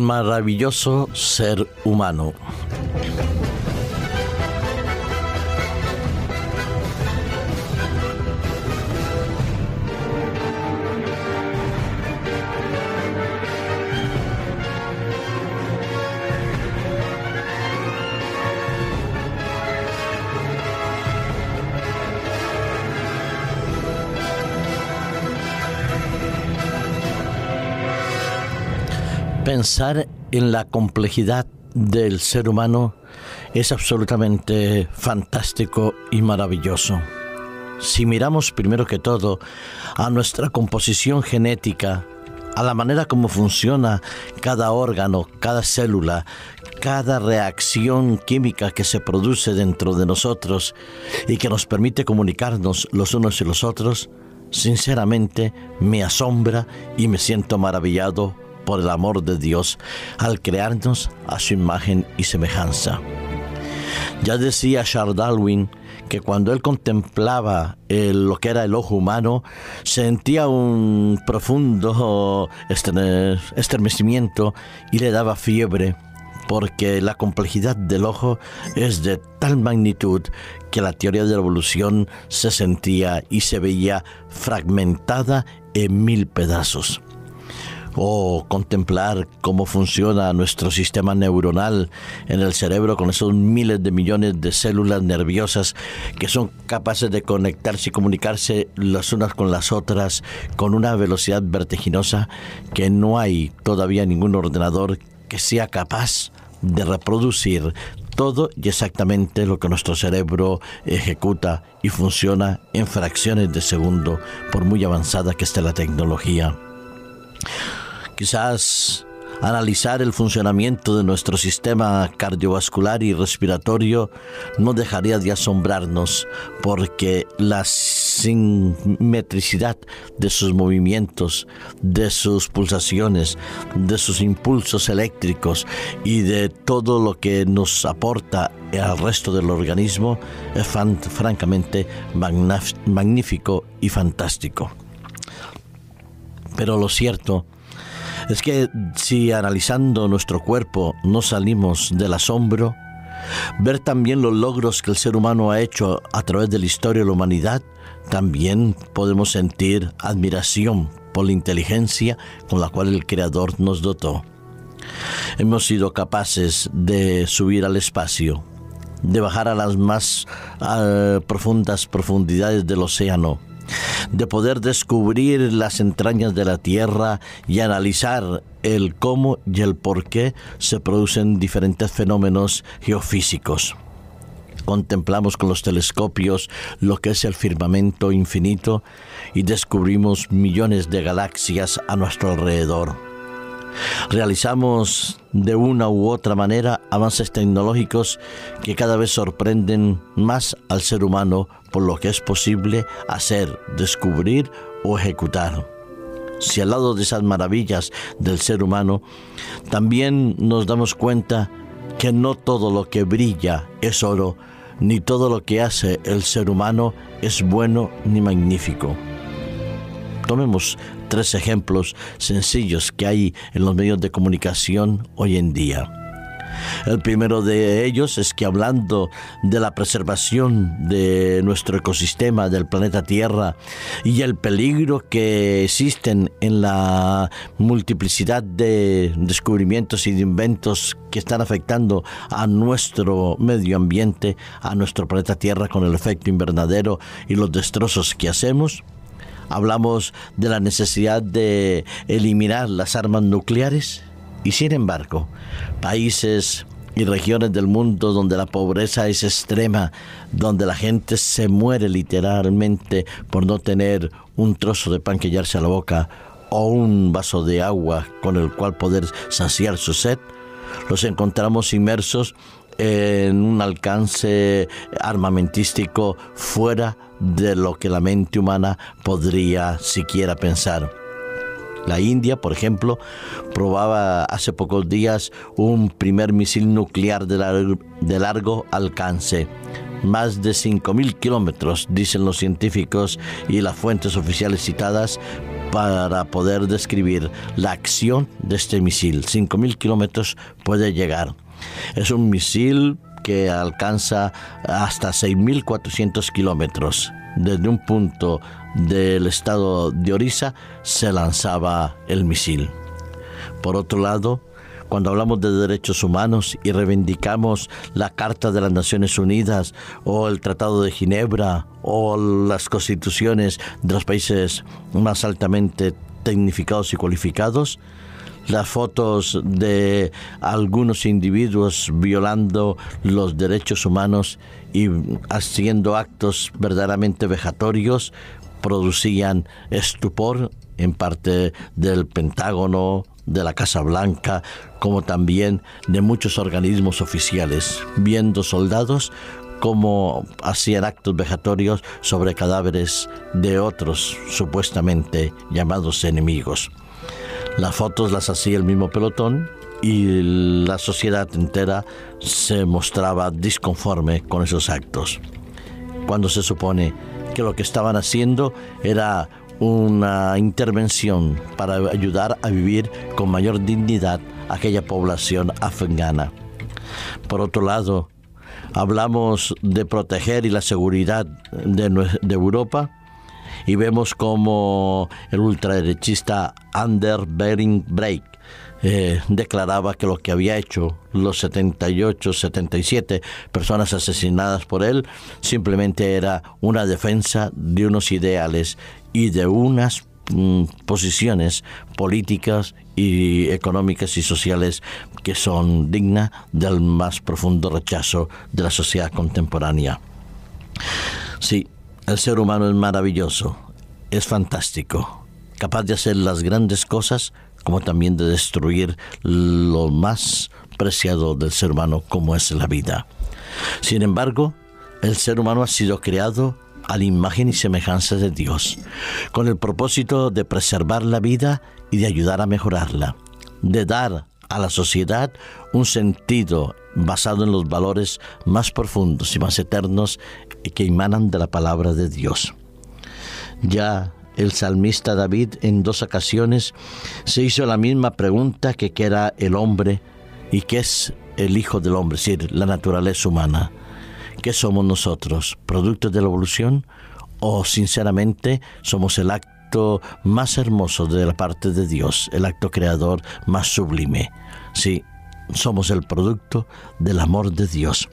maravilloso ser humano. Pensar en la complejidad del ser humano es absolutamente fantástico y maravilloso. Si miramos primero que todo a nuestra composición genética, a la manera como funciona cada órgano, cada célula, cada reacción química que se produce dentro de nosotros y que nos permite comunicarnos los unos y los otros, sinceramente me asombra y me siento maravillado por el amor de Dios al crearnos a su imagen y semejanza. Ya decía Charles Darwin que cuando él contemplaba lo que era el ojo humano, sentía un profundo estremecimiento y le daba fiebre, porque la complejidad del ojo es de tal magnitud que la teoría de la evolución se sentía y se veía fragmentada en mil pedazos o contemplar cómo funciona nuestro sistema neuronal en el cerebro con esos miles de millones de células nerviosas que son capaces de conectarse y comunicarse las unas con las otras con una velocidad vertiginosa que no hay todavía ningún ordenador que sea capaz de reproducir todo y exactamente lo que nuestro cerebro ejecuta y funciona en fracciones de segundo, por muy avanzada que esté la tecnología. Quizás analizar el funcionamiento de nuestro sistema cardiovascular y respiratorio no dejaría de asombrarnos porque la simetricidad de sus movimientos, de sus pulsaciones, de sus impulsos eléctricos y de todo lo que nos aporta al resto del organismo es francamente magnífico y fantástico. Pero lo cierto es que si analizando nuestro cuerpo no salimos del asombro, ver también los logros que el ser humano ha hecho a través de la historia de la humanidad, también podemos sentir admiración por la inteligencia con la cual el Creador nos dotó. Hemos sido capaces de subir al espacio, de bajar a las más ah, profundas profundidades del océano, de poder descubrir las entrañas de la Tierra y analizar el cómo y el por qué se producen diferentes fenómenos geofísicos. Contemplamos con los telescopios lo que es el firmamento infinito y descubrimos millones de galaxias a nuestro alrededor Realizamos de una u otra manera avances tecnológicos que cada vez sorprenden más al ser humano por lo que es posible hacer, descubrir o ejecutar. Si al lado de esas maravillas del ser humano, también nos damos cuenta que no todo lo que brilla es oro, ni todo lo que hace el ser humano es bueno ni magnífico. Tomemos tres ejemplos sencillos que hay en los medios de comunicación hoy en día. El primero de ellos es que hablando de la preservación de nuestro ecosistema, del planeta Tierra y el peligro que existen en la multiplicidad de descubrimientos y de inventos que están afectando a nuestro medio ambiente, a nuestro planeta Tierra con el efecto invernadero y los destrozos que hacemos, hablamos de la necesidad de eliminar las armas nucleares y sin embargo, países y regiones del mundo donde la pobreza es extrema, donde la gente se muere literalmente por no tener un trozo de pan que hallarse a la boca o un vaso de agua con el cual poder saciar su sed, los encontramos inmersos en un alcance armamentístico fuera de lo que la mente humana podría siquiera pensar. La India, por ejemplo, probaba hace pocos días un primer misil nuclear de largo, de largo alcance. Más de 5.000 kilómetros, dicen los científicos y las fuentes oficiales citadas, para poder describir la acción de este misil. 5.000 kilómetros puede llegar. Es un misil alcanza hasta 6.400 kilómetros. Desde un punto del estado de Orissa se lanzaba el misil. Por otro lado, cuando hablamos de derechos humanos y reivindicamos la Carta de las Naciones Unidas o el Tratado de Ginebra o las constituciones de los países más altamente tecnificados y cualificados, las fotos de algunos individuos violando los derechos humanos y haciendo actos verdaderamente vejatorios producían estupor en parte del Pentágono, de la Casa Blanca, como también de muchos organismos oficiales, viendo soldados como hacían actos vejatorios sobre cadáveres de otros supuestamente llamados enemigos. Las fotos las hacía el mismo pelotón y la sociedad entera se mostraba disconforme con esos actos. Cuando se supone que lo que estaban haciendo era una intervención para ayudar a vivir con mayor dignidad aquella población afgana. Por otro lado, hablamos de proteger y la seguridad de, Europa y vemos como el ultraderechista Ander Bering Break eh, declaraba que lo que había hecho los 78, 77 personas asesinadas por él simplemente era una defensa de unos ideales y de unas mm, posiciones políticas y económicas y sociales que son dignas del más profundo rechazo de la sociedad contemporánea. Sí, el ser humano es maravilloso, es fantástico, capaz de hacer las grandes cosas como también de destruir lo más preciado del ser humano como es la vida. Sin embargo, el ser humano ha sido creado a la imagen y semejanza de Dios, con el propósito de preservar la vida y de ayudar a mejorarla, de dar a la sociedad un sentido basado en los valores más profundos y más eternos que emanan de la palabra de Dios. Ya el salmista David en dos ocasiones se hizo la misma pregunta que qué era el hombre y qué es el Hijo del Hombre, es decir, la naturaleza humana. ¿Qué somos nosotros? ¿Producto de la evolución? ¿O sinceramente somos el acto más hermoso de la parte de Dios, el acto creador más sublime? Sí, somos el producto del amor de Dios.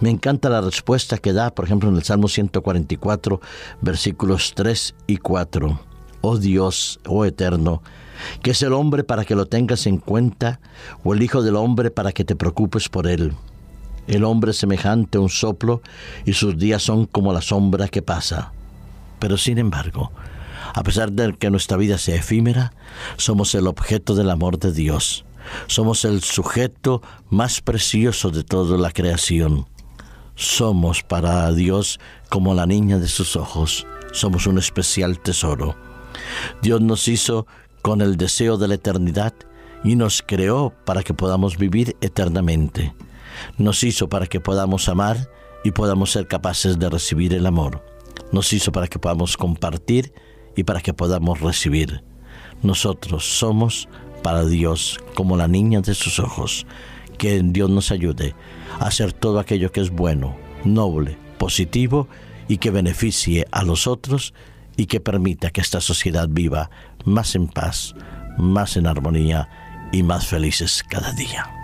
Me encanta la respuesta que da, por ejemplo, en el Salmo 144, versículos 3 y 4. Oh Dios, oh Eterno, ¿qué es el hombre para que lo tengas en cuenta, o el Hijo del hombre para que te preocupes por él? El hombre es semejante a un soplo y sus días son como la sombra que pasa. Pero sin embargo, a pesar de que nuestra vida sea efímera, somos el objeto del amor de Dios. Somos el sujeto más precioso de toda la creación. Somos para Dios como la niña de sus ojos. Somos un especial tesoro. Dios nos hizo con el deseo de la eternidad y nos creó para que podamos vivir eternamente nos hizo para que podamos amar y podamos ser capaces de recibir el amor. Nos hizo para que podamos compartir y para que podamos recibir. Nosotros somos para Dios como la niña de sus ojos. Que Dios nos ayude a hacer todo aquello que es bueno, noble, positivo y que beneficie a los otros y que permita que esta sociedad viva más en paz, más en armonía y más felices cada día.